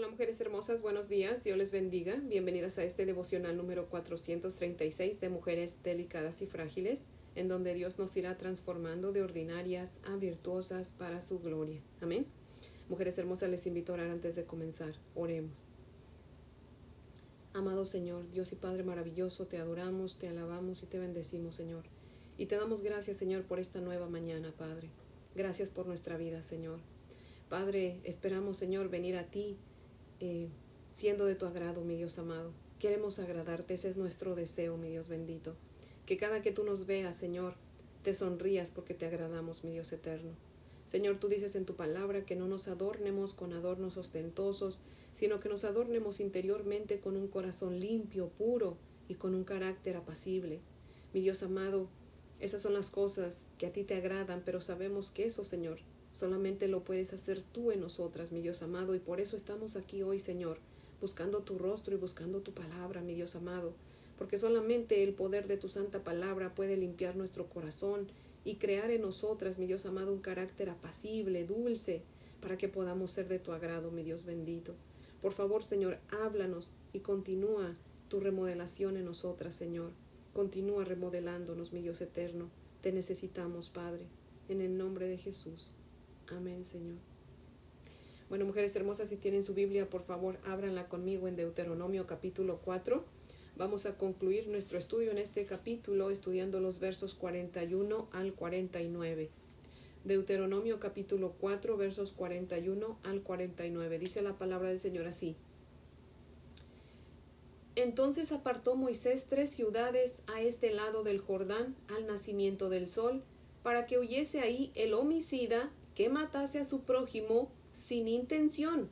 Hola mujeres hermosas, buenos días, Dios les bendiga. Bienvenidas a este devocional número 436 de Mujeres Delicadas y Frágiles, en donde Dios nos irá transformando de ordinarias a virtuosas para su gloria. Amén. Mujeres hermosas, les invito a orar antes de comenzar. Oremos. Amado Señor, Dios y Padre maravilloso, te adoramos, te alabamos y te bendecimos, Señor. Y te damos gracias, Señor, por esta nueva mañana, Padre. Gracias por nuestra vida, Señor. Padre, esperamos, Señor, venir a ti eh, siendo de tu agrado, mi Dios amado. Queremos agradarte, ese es nuestro deseo, mi Dios bendito. Que cada que tú nos veas, Señor, te sonrías porque te agradamos, mi Dios eterno. Señor, tú dices en tu palabra que no nos adornemos con adornos ostentosos, sino que nos adornemos interiormente con un corazón limpio, puro y con un carácter apacible. Mi Dios amado, esas son las cosas que a ti te agradan, pero sabemos que eso, Señor, Solamente lo puedes hacer tú en nosotras, mi Dios amado, y por eso estamos aquí hoy, Señor, buscando tu rostro y buscando tu palabra, mi Dios amado, porque solamente el poder de tu santa palabra puede limpiar nuestro corazón y crear en nosotras, mi Dios amado, un carácter apacible, dulce, para que podamos ser de tu agrado, mi Dios bendito. Por favor, Señor, háblanos y continúa tu remodelación en nosotras, Señor. Continúa remodelándonos, mi Dios eterno. Te necesitamos, Padre, en el nombre de Jesús. Amén, Señor. Bueno, mujeres hermosas, si tienen su Biblia, por favor, ábranla conmigo en Deuteronomio capítulo 4. Vamos a concluir nuestro estudio en este capítulo estudiando los versos 41 al 49. Deuteronomio capítulo 4 versos 41 al 49. Dice la palabra del Señor así. Entonces apartó Moisés tres ciudades a este lado del Jordán al nacimiento del sol, para que huyese ahí el homicida que matase a su prójimo sin intención,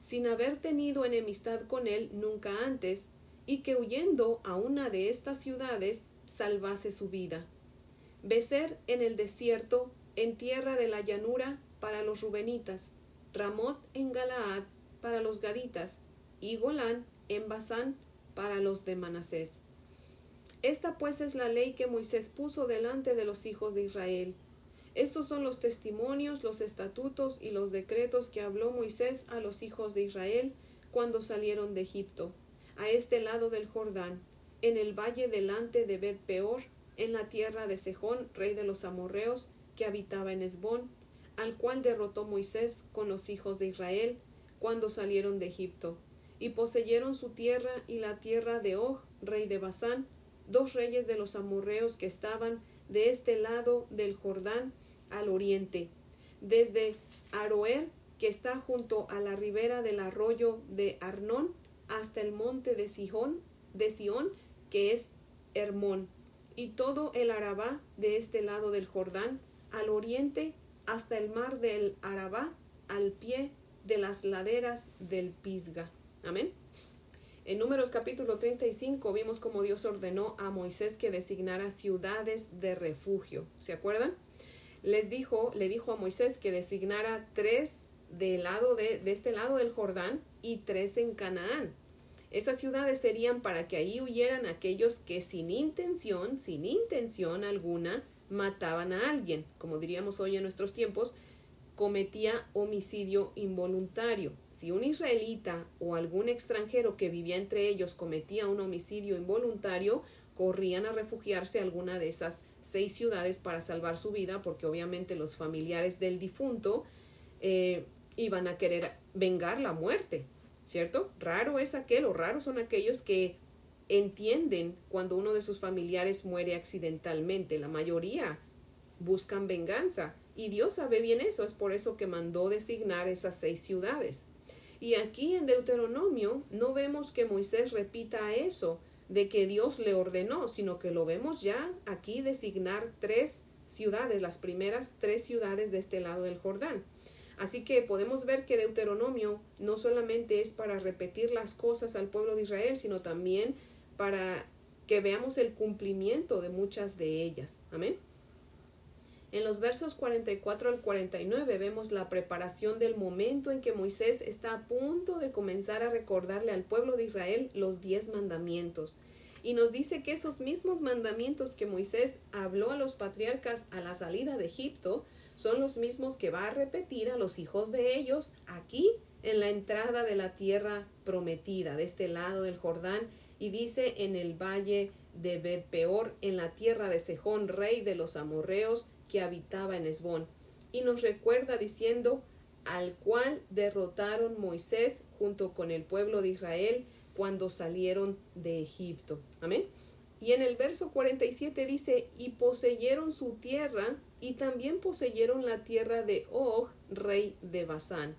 sin haber tenido enemistad con él nunca antes, y que huyendo a una de estas ciudades salvase su vida. Becer en el desierto, en tierra de la llanura, para los rubenitas, Ramot en Galaad, para los gaditas, y Golán en Basán, para los de Manasés. Esta pues es la ley que Moisés puso delante de los hijos de Israel, estos son los testimonios, los estatutos y los decretos que habló Moisés a los hijos de Israel cuando salieron de Egipto, a este lado del Jordán, en el valle delante de Bet Peor, en la tierra de Sejón, rey de los amorreos, que habitaba en Esbón, al cual derrotó Moisés con los hijos de Israel cuando salieron de Egipto, y poseyeron su tierra y la tierra de Og, rey de Basán, dos reyes de los amorreos que estaban de este lado del Jordán, al oriente, desde Aroer, que está junto a la ribera del arroyo de Arnón, hasta el monte de Sihón, de Sión, que es Hermón, y todo el Arabá de este lado del Jordán, al oriente, hasta el mar del Arabá, al pie de las laderas del Pisga. Amén. En Números capítulo 35 vimos como Dios ordenó a Moisés que designara ciudades de refugio. ¿Se acuerdan? Les dijo, le dijo a Moisés que designara tres del lado de, de este lado del Jordán y tres en Canaán. Esas ciudades serían para que ahí huyeran aquellos que sin intención, sin intención alguna, mataban a alguien, como diríamos hoy en nuestros tiempos, cometía homicidio involuntario. Si un israelita o algún extranjero que vivía entre ellos cometía un homicidio involuntario, corrían a refugiarse a alguna de esas seis ciudades para salvar su vida, porque obviamente los familiares del difunto eh, iban a querer vengar la muerte, ¿cierto? Raro es aquel, o raros son aquellos que entienden cuando uno de sus familiares muere accidentalmente. La mayoría buscan venganza. Y Dios sabe bien eso, es por eso que mandó designar esas seis ciudades. Y aquí en Deuteronomio no vemos que Moisés repita eso, de que Dios le ordenó, sino que lo vemos ya aquí designar tres ciudades, las primeras tres ciudades de este lado del Jordán. Así que podemos ver que Deuteronomio no solamente es para repetir las cosas al pueblo de Israel, sino también para que veamos el cumplimiento de muchas de ellas. Amén. En los versos 44 al 49 vemos la preparación del momento en que Moisés está a punto de comenzar a recordarle al pueblo de Israel los diez mandamientos. Y nos dice que esos mismos mandamientos que Moisés habló a los patriarcas a la salida de Egipto son los mismos que va a repetir a los hijos de ellos aquí en la entrada de la tierra prometida, de este lado del Jordán, y dice en el valle de Bet-peor, en la tierra de Sejón, rey de los amorreos, que habitaba en Esbón. Y nos recuerda diciendo, al cual derrotaron Moisés junto con el pueblo de Israel cuando salieron de Egipto. Amén. Y en el verso 47 dice, y poseyeron su tierra, y también poseyeron la tierra de Og, rey de Basán.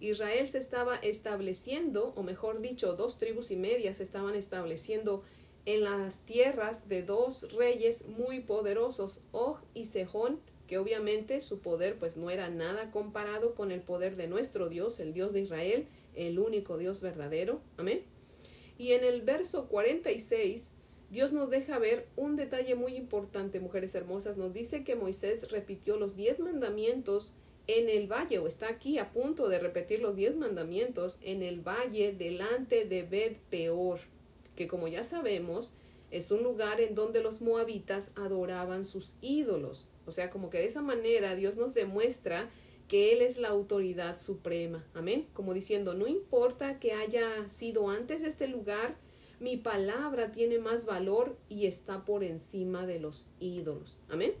Israel se estaba estableciendo, o mejor dicho, dos tribus y media se estaban estableciendo en las tierras de dos reyes muy poderosos, Og y Sejón, que obviamente su poder pues no era nada comparado con el poder de nuestro Dios, el Dios de Israel, el único Dios verdadero. Amén. Y en el verso 46, Dios nos deja ver un detalle muy importante, mujeres hermosas. Nos dice que Moisés repitió los diez mandamientos en el valle, o está aquí a punto de repetir los diez mandamientos en el valle delante de Bet Peor, que como ya sabemos, es un lugar en donde los moabitas adoraban sus ídolos. O sea, como que de esa manera Dios nos demuestra que Él es la autoridad suprema. Amén. Como diciendo, no importa que haya sido antes este lugar, mi palabra tiene más valor y está por encima de los ídolos. Amén.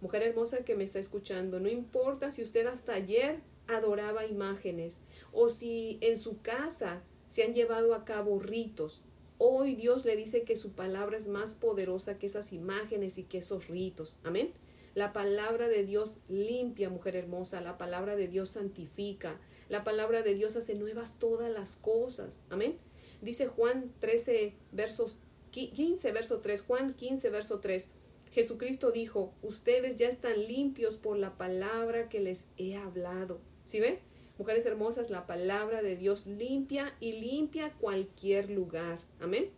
Mujer hermosa que me está escuchando, no importa si usted hasta ayer adoraba imágenes o si en su casa se han llevado a cabo ritos. Hoy Dios le dice que su palabra es más poderosa que esas imágenes y que esos ritos. Amén. La palabra de Dios limpia, mujer hermosa. La palabra de Dios santifica. La palabra de Dios hace nuevas todas las cosas. Amén. Dice Juan 13, versos 15, verso 3. Juan 15, verso 3. Jesucristo dijo, ustedes ya están limpios por la palabra que les he hablado. ¿Sí ve? Mujeres hermosas, la palabra de Dios limpia y limpia cualquier lugar. Amén.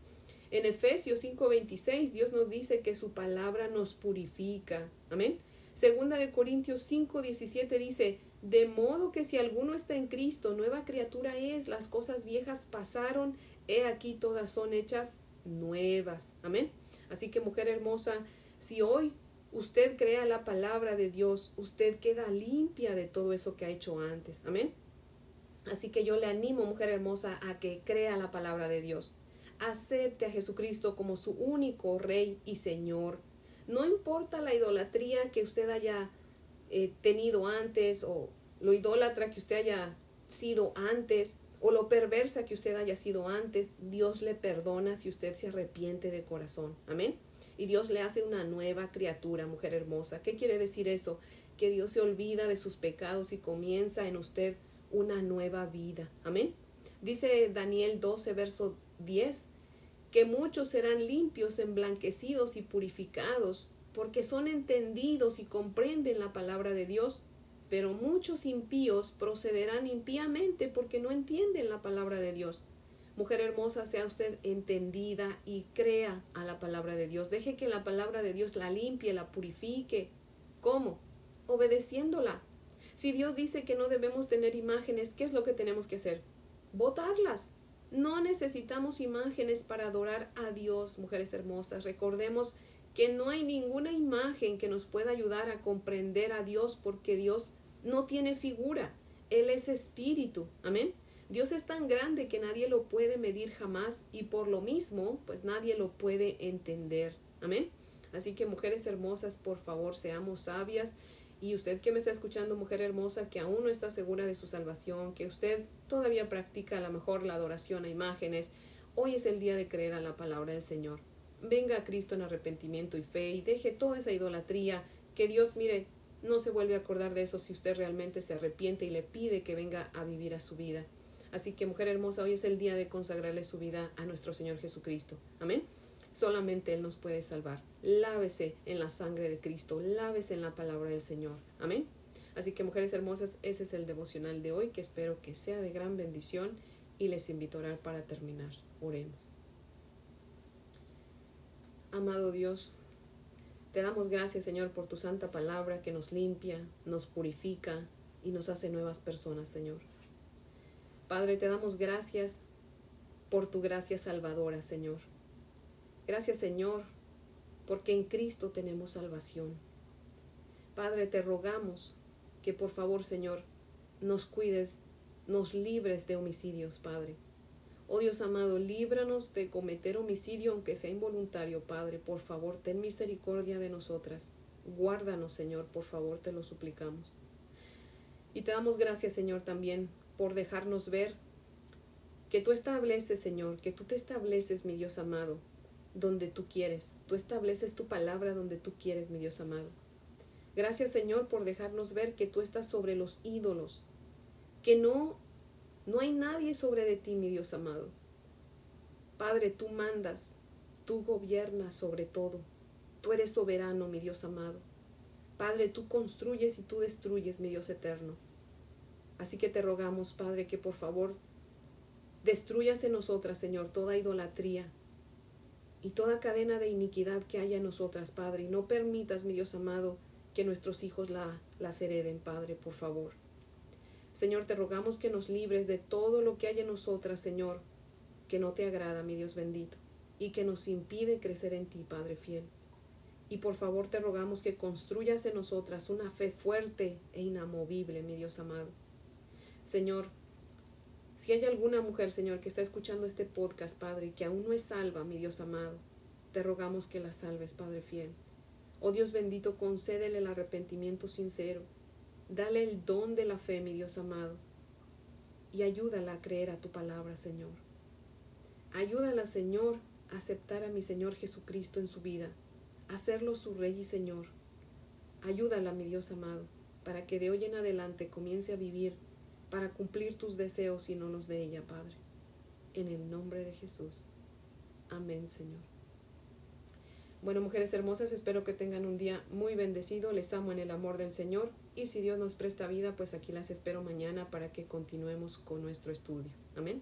En Efesios 5:26 Dios nos dice que su palabra nos purifica. Amén. Segunda de Corintios 5:17 dice, de modo que si alguno está en Cristo, nueva criatura es, las cosas viejas pasaron, he aquí todas son hechas nuevas. Amén. Así que mujer hermosa, si hoy usted crea la palabra de Dios, usted queda limpia de todo eso que ha hecho antes. Amén. Así que yo le animo, mujer hermosa, a que crea la palabra de Dios acepte a Jesucristo como su único Rey y Señor. No importa la idolatría que usted haya eh, tenido antes o lo idólatra que usted haya sido antes o lo perversa que usted haya sido antes, Dios le perdona si usted se arrepiente de corazón. Amén. Y Dios le hace una nueva criatura, mujer hermosa. ¿Qué quiere decir eso? Que Dios se olvida de sus pecados y comienza en usted una nueva vida. Amén. Dice Daniel 12, verso 10, que muchos serán limpios, emblanquecidos y purificados, porque son entendidos y comprenden la palabra de Dios, pero muchos impíos procederán impíamente porque no entienden la palabra de Dios. Mujer hermosa, sea usted entendida y crea a la palabra de Dios. Deje que la palabra de Dios la limpie, la purifique. ¿Cómo? Obedeciéndola. Si Dios dice que no debemos tener imágenes, ¿qué es lo que tenemos que hacer? Votarlas. No necesitamos imágenes para adorar a Dios, mujeres hermosas. Recordemos que no hay ninguna imagen que nos pueda ayudar a comprender a Dios porque Dios no tiene figura. Él es espíritu. Amén. Dios es tan grande que nadie lo puede medir jamás y por lo mismo, pues nadie lo puede entender. Amén. Así que mujeres hermosas, por favor, seamos sabias y usted que me está escuchando, mujer hermosa, que aún no está segura de su salvación, que usted todavía practica a lo mejor la adoración a imágenes, hoy es el día de creer a la palabra del Señor. Venga a Cristo en arrepentimiento y fe y deje toda esa idolatría, que Dios, mire, no se vuelve a acordar de eso si usted realmente se arrepiente y le pide que venga a vivir a su vida. Así que, mujer hermosa, hoy es el día de consagrarle su vida a nuestro Señor Jesucristo. Amén. Solamente Él nos puede salvar. Lávese en la sangre de Cristo, lávese en la palabra del Señor. Amén. Así que mujeres hermosas, ese es el devocional de hoy que espero que sea de gran bendición y les invito a orar para terminar. Oremos. Amado Dios, te damos gracias Señor por tu santa palabra que nos limpia, nos purifica y nos hace nuevas personas, Señor. Padre, te damos gracias por tu gracia salvadora, Señor. Gracias Señor, porque en Cristo tenemos salvación. Padre, te rogamos que por favor Señor nos cuides nos libres de homicidios, Padre. Oh Dios amado, líbranos de cometer homicidio aunque sea involuntario, Padre. Por favor, ten misericordia de nosotras. Guárdanos, Señor, por favor, te lo suplicamos. Y te damos gracias, Señor, también por dejarnos ver que tú estableces, Señor, que tú te estableces, mi Dios amado, donde tú quieres. Tú estableces tu palabra donde tú quieres, mi Dios amado. Gracias, Señor, por dejarnos ver que tú estás sobre los ídolos, que no no hay nadie sobre de ti, mi Dios amado. Padre, tú mandas, tú gobiernas sobre todo. Tú eres soberano, mi Dios amado. Padre, tú construyes y tú destruyes, mi Dios eterno. Así que te rogamos, Padre, que por favor destruyas en nosotras, Señor, toda idolatría y toda cadena de iniquidad que haya en nosotras, Padre, y no permitas, mi Dios amado, que nuestros hijos la, las hereden, Padre, por favor. Señor, te rogamos que nos libres de todo lo que hay en nosotras, Señor, que no te agrada, mi Dios bendito, y que nos impide crecer en ti, Padre fiel. Y por favor te rogamos que construyas en nosotras una fe fuerte e inamovible, mi Dios amado. Señor, si hay alguna mujer, Señor, que está escuchando este podcast, Padre, que aún no es salva, mi Dios amado, te rogamos que la salves, Padre fiel. Oh Dios bendito, concédele el arrepentimiento sincero Dale el don de la fe, mi Dios amado, y ayúdala a creer a tu palabra, Señor. Ayúdala, Señor, a aceptar a mi Señor Jesucristo en su vida, a hacerlo su Rey y Señor. Ayúdala, mi Dios amado, para que de hoy en adelante comience a vivir para cumplir tus deseos y no los de ella, Padre. En el nombre de Jesús. Amén, Señor. Bueno, mujeres hermosas, espero que tengan un día muy bendecido. Les amo en el amor del Señor. Y si Dios nos presta vida, pues aquí las espero mañana para que continuemos con nuestro estudio. Amén.